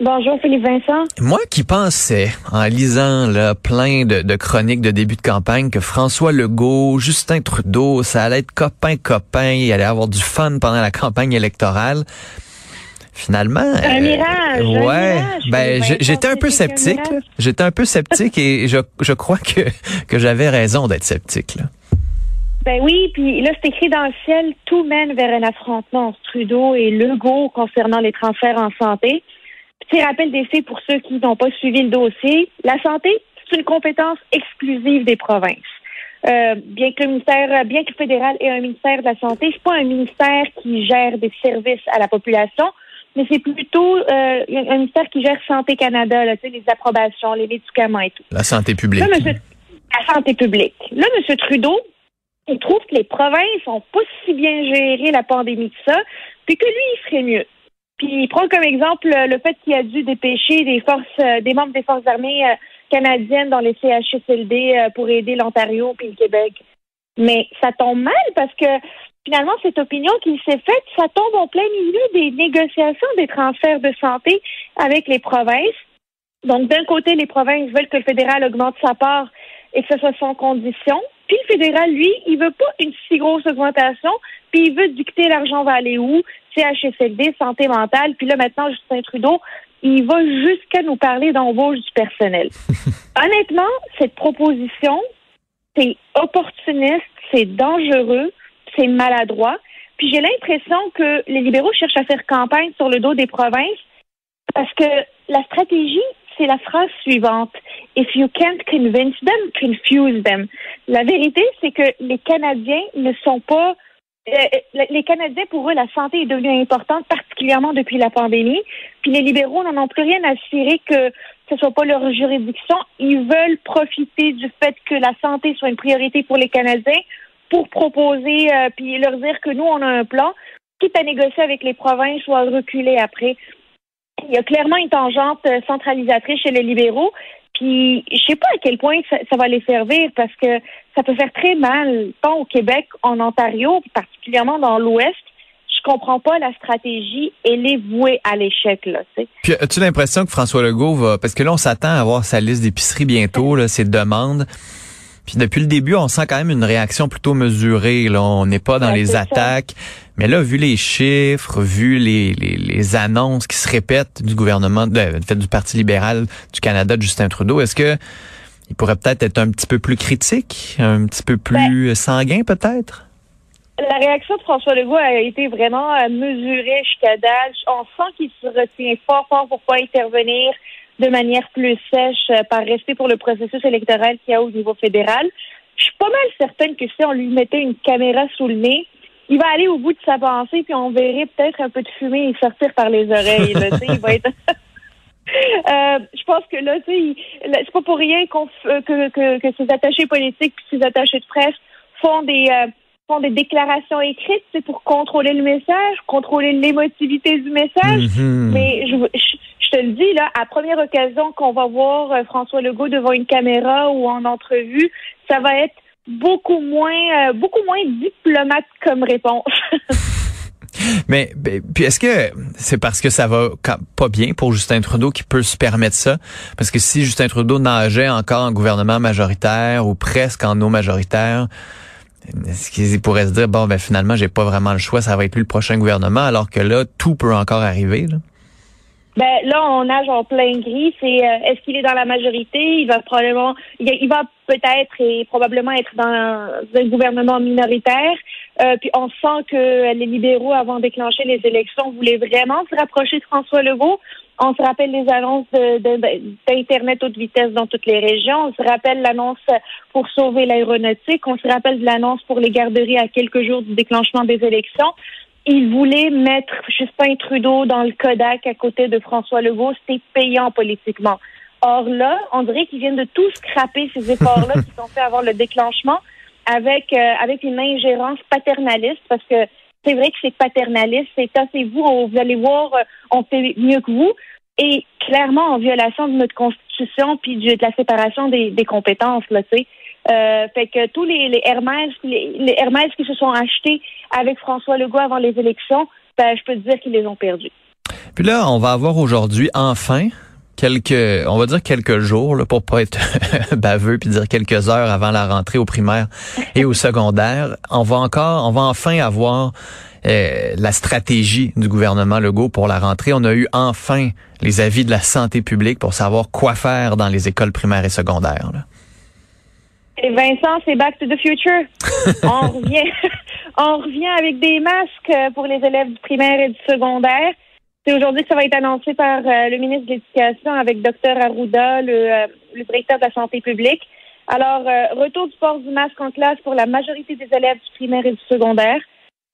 Bonjour Philippe Vincent. Moi qui pensais, en lisant là, plein de, de chroniques de début de campagne, que François Legault, Justin Trudeau, ça allait être copain-copain, il allait avoir du fun pendant la campagne électorale. Finalement, Un mirage, un ouais, mirage, ben j'étais un peu sceptique. mirage. J'étais un peu sceptique et je, je crois que que j'avais raison d'être sceptique. Là. Ben oui, puis là, c'est écrit dans le ciel, tout mène vers un affrontement entre Trudeau et Legault concernant les transferts en santé. Petit rappel des faits pour ceux qui n'ont pas suivi le dossier. La santé, c'est une compétence exclusive des provinces. Euh, bien que le ministère, bien que le fédéral ait un ministère de la santé, c'est pas un ministère qui gère des services à la population, mais c'est plutôt euh, un ministère qui gère Santé Canada, là, les approbations, les médicaments et tout. La santé publique. Là, monsieur, la santé publique. Là, M. Trudeau, il trouve que les provinces ont pas si bien géré la pandémie que ça, puis que lui, il ferait mieux. Puis il prend comme exemple euh, le fait qu'il a dû dépêcher des forces, euh, des membres des forces armées euh, canadiennes dans les CHSLD pour aider l'Ontario puis le Québec. Mais ça tombe mal parce que finalement, cette opinion qu'il s'est faite, ça tombe en plein milieu des négociations des transferts de santé avec les provinces. Donc, d'un côté, les provinces veulent que le fédéral augmente sa part et que ce soit sans condition. Puis le fédéral, lui, il veut pas une si grosse augmentation, puis il veut dicter l'argent va aller où, CHSLD, santé mentale. Puis là, maintenant, Justin Trudeau, il va jusqu'à nous parler d'embauche du personnel. Honnêtement, cette proposition, c'est opportuniste, c'est dangereux, c'est maladroit. Puis j'ai l'impression que les libéraux cherchent à faire campagne sur le dos des provinces parce que la stratégie, c'est la phrase suivante. If you can't convince them, confuse them. La vérité, c'est que les Canadiens ne sont pas euh, les Canadiens, pour eux, la santé est devenue importante, particulièrement depuis la pandémie. Puis les libéraux n'en ont plus rien à cirer que ce soit pas leur juridiction. Ils veulent profiter du fait que la santé soit une priorité pour les Canadiens pour proposer, euh, puis leur dire que nous, on a un plan, quitte à négocier avec les provinces ou à reculer après. Il y a clairement une tangente euh, centralisatrice chez les libéraux. Puis je sais pas à quel point ça, va les servir parce que ça peut faire très mal, tant au Québec, en Ontario, particulièrement dans l'Ouest. Je comprends pas la stratégie. Elle est vouée à l'échec, là. Puis as-tu l'impression que François Legault va parce que là on s'attend à avoir sa liste d'épicerie bientôt là, ses demandes. Puis depuis le début, on sent quand même une réaction plutôt mesurée. Là, on n'est pas dans Ouais, les ça. attaques. Mais là, vu les chiffres, vu les, les, les annonces qui se répètent du gouvernement, de, fait, du Parti libéral du Canada, de Justin Trudeau, est-ce que il pourrait peut-être être un petit peu plus critique, un petit peu plus sanguin, peut-être? La réaction de François Legault a été vraiment euh, mesurée jusqu'à date. On sent qu'il se retient fort, fort pour pas intervenir de manière plus sèche euh, par respect pour le processus électoral qu'il y a au niveau fédéral. Je suis pas mal certaine que si on lui mettait une caméra sous le nez, il va aller au bout de sa pensée, puis on verrait peut-être un peu de fumée sortir par les oreilles. Là, il va être... Euh, je pense que là, tu c'est pas pour rien qu'on f- euh, que, que, que ces attachés politiques ces attachés de presse font des euh, font des déclarations écrites, c'est pour contrôler le message, contrôler l'émotivité du message. Mhm. Mais je, je, je te le dis, là, à première occasion qu'on va voir euh, François Legault devant une caméra ou en entrevue, ça va être beaucoup moins, euh, beaucoup moins diplomate comme réponse. Mais ben, puis est-ce que c'est parce que ça va pas bien pour Justin Trudeau qui peut se permettre ça? Parce que si Justin Trudeau nageait encore en gouvernement majoritaire ou presque en eau majoritaire, est-ce qu'il pourrait se dire bon ben finalement j'ai pas vraiment le choix, ça va être lui le prochain gouvernement alors que là tout peut encore arriver là? Ben là, on nage en plein gris. C'est euh, est-ce qu'il est dans la majorité? Il va probablement, il, va peut-être et probablement être dans un gouvernement minoritaire. Euh, puis on sent que les libéraux, avant de déclencher les élections, voulaient vraiment se rapprocher de François Legault. On se rappelle les annonces de- d'Internet haute vitesse dans toutes les régions. On se rappelle l'annonce pour sauver l'aéronautique. On se rappelle de l'annonce pour les garderies à quelques jours du déclenchement des élections. Il voulait mettre Justin Trudeau dans le Kodak à côté de François Legault. C'était payant politiquement. Or là, on dirait qu'ils viennent de tout scraper ces efforts-là qui sont faits avant le déclenchement avec euh, avec une ingérence paternaliste parce que c'est vrai que c'est paternaliste, c'est c'est vous, vous allez voir, euh, on fait mieux que vous, et clairement en violation de notre constitution puis de la séparation des, compétences, là, tu sais. Euh, fait que tous les, les Hermès, les, Hermès qui se sont achetés avec François Legault avant les élections, ben, je peux te dire qu'ils les ont perdus. Puis là, on va avoir aujourd'hui enfin quelques, on va dire quelques jours, là, pour pas être baveux, puis dire quelques heures avant la rentrée au primaire et au secondaire. On va encore, on va enfin avoir euh, la stratégie du gouvernement Legault pour la rentrée. On a eu enfin les avis de la santé publique pour savoir quoi faire dans les écoles primaires et secondaires. Et Vincent, c'est Back to the Future. on revient, on revient avec des masques pour les élèves du primaire et du secondaire. C'est aujourd'hui que ça va être annoncé par euh, le ministre de l'Éducation avec Dr Arruda, euh, le, directeur de la santé publique. Alors, retour du port du masque en classe pour la majorité des élèves du primaire et du secondaire.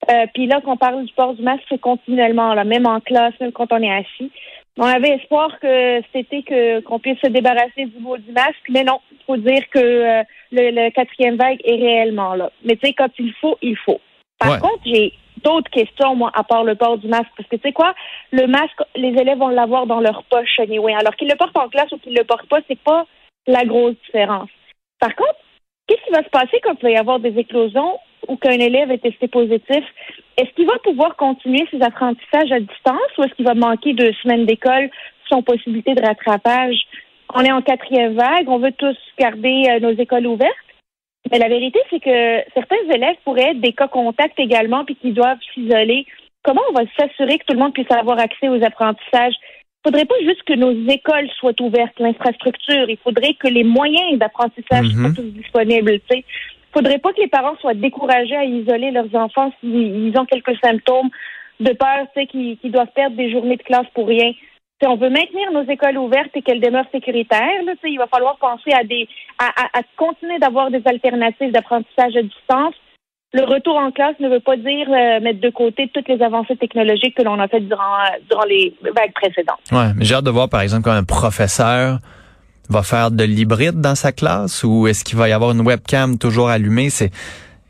Euh, puis là, qu'on parle du port du masque, c'est continuellement, là, même en classe, même quand on est assis. On avait espoir que c'était que qu'on puisse se débarrasser du mot du masque, mais non, il faut dire que euh, le, quatrième vague est réellement là. Mais tu sais, quand il faut, il faut. Par contre, j'ai d'autres questions, moi, à part le port du masque, parce que tu sais quoi, le masque, les élèves vont l'avoir dans leur poche anyway. Alors qu'ils le portent en classe ou qu'ils le portent pas, c'est pas la grosse différence. Par contre, qu'est-ce qui va se passer quand il va y avoir des éclosions ou qu'un élève est testé positif, est-ce qu'il va pouvoir continuer ses apprentissages à distance ou est-ce qu'il va manquer deux semaines d'école sans possibilité de rattrapage? On est en quatrième vague, on veut tous garder euh, nos écoles ouvertes. Mais la vérité, c'est que certains élèves pourraient être des cas contacts également puis qui doivent s'isoler. Comment on va s'assurer que tout le monde puisse avoir accès aux apprentissages? Il ne faudrait pas juste que nos écoles soient ouvertes, l'infrastructure. Il faudrait que les moyens d'apprentissage soient mm-hmm. tous disponibles faudrait pas que les parents soient découragés à isoler leurs enfants s'ils ont quelques symptômes de peur, tu sais, qu'ils doivent perdre des journées de classe pour rien. Si on veut maintenir nos écoles ouvertes et qu'elles demeurent sécuritaires, là, il va falloir penser à des à, continuer d'avoir des alternatives d'apprentissage à distance. Le retour en classe ne veut pas dire euh, mettre de côté toutes les avancées technologiques que l'on a faites durant durant les vagues précédentes. Ouais, mais j'ai hâte de voir par exemple quand un professeur va faire de l'hybride dans sa classe ou est-ce qu'il va y avoir une webcam toujours allumée? C'est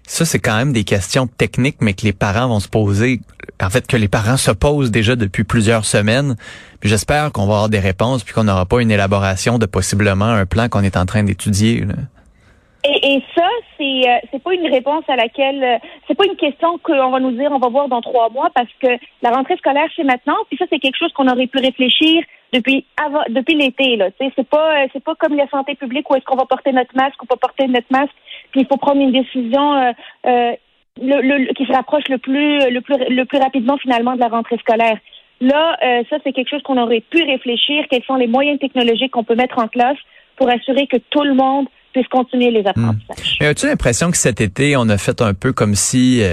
ça, c'est quand même des questions techniques, mais que les parents vont se poser. En fait, que les parents se posent déjà depuis plusieurs semaines. J'espère qu'on va avoir des réponses, puis qu'on n'aura pas une élaboration de possiblement un plan qu'on est en train d'étudier. Et, et, ça, c'est euh, c'est pas une réponse à laquelle euh, c'est pas une question qu'on va nous dire on va voir dans trois mois parce que la rentrée scolaire c'est maintenant. Puis ça, c'est quelque chose qu'on aurait pu réfléchir depuis avant, depuis l'été là. c'est pas euh, c'est pas comme la santé publique où est-ce qu'on va porter notre masque ou pas porter notre masque. Puis il faut prendre une décision euh, euh, le, qui se rapproche le plus le plus le plus rapidement finalement de la rentrée scolaire. Là, ça c'est quelque chose qu'on aurait pu réfléchir. Quels sont les moyens technologiques qu'on peut mettre en place pour assurer que tout le monde puisse continuer les apprentissages. Hmm. As-tu l'impression que cet été on a fait un peu comme si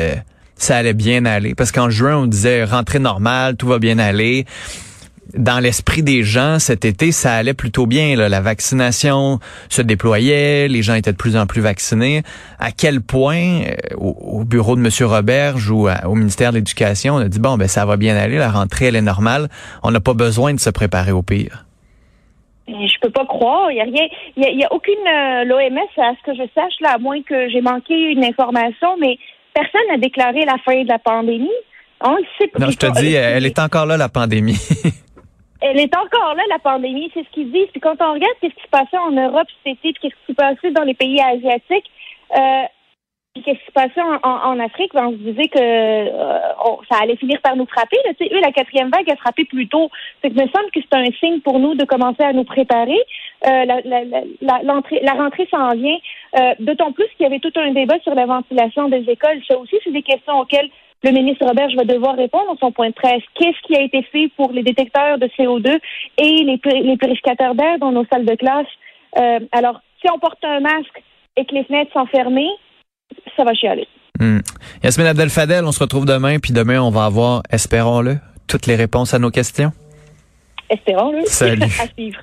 ça allait bien aller? Parce qu'en juin on disait rentrée normale, tout va bien aller dans l'esprit des gens cet été, ça allait plutôt bien. La vaccination se déployait, les gens étaient de plus en plus vaccinés. À quel point, euh, au, bureau de M. Roberge ou au ministère de l'Éducation, on a dit, bon, ben ça va bien aller, la rentrée, elle est normale. On n'a pas besoin de se préparer au pire. Je peux pas croire. Il y a rien. Il y a, aucune euh, l'OMS à ce que je sache là, à moins que j'ai manqué une information, mais personne n'a déclaré la fin de la pandémie. On sait Non, je te dis, elle est encore là la pandémie. elle est encore là, la pandémie, c'est ce qu'ils disent. Puis quand on regarde ce qui se passait en Europe cet été, puis qu'est-ce qui se passait dans les pays asiatiques, euh, qu'est-ce qui se passait en, Afrique, ben, on se disait que euh, ça allait finir par nous frapper. Là. Eux, la quatrième vague a frappé plus tôt. C'est que me semble que c'est un signe pour nous de commencer à nous préparer. Euh, la, la, la, la, rentrée s'en vient. Euh, d'autant plus qu'il y avait tout un débat sur la ventilation des écoles. Ça aussi, c'est des questions auxquelles le ministre Robert va devoir répondre à son point de presse. Qu'est-ce qui a été fait pour les détecteurs de CO2 et les, les purificateurs d'air dans nos salles de classe? Euh, alors, si on porte un masque et que les fenêtres sont fermées, ça va chialer. Hmm. Yasmine Abdel-Fadel, on se retrouve demain, puis demain, on va avoir, espérons-le, toutes les réponses à nos questions. Espérons-le. Salut. à suivre.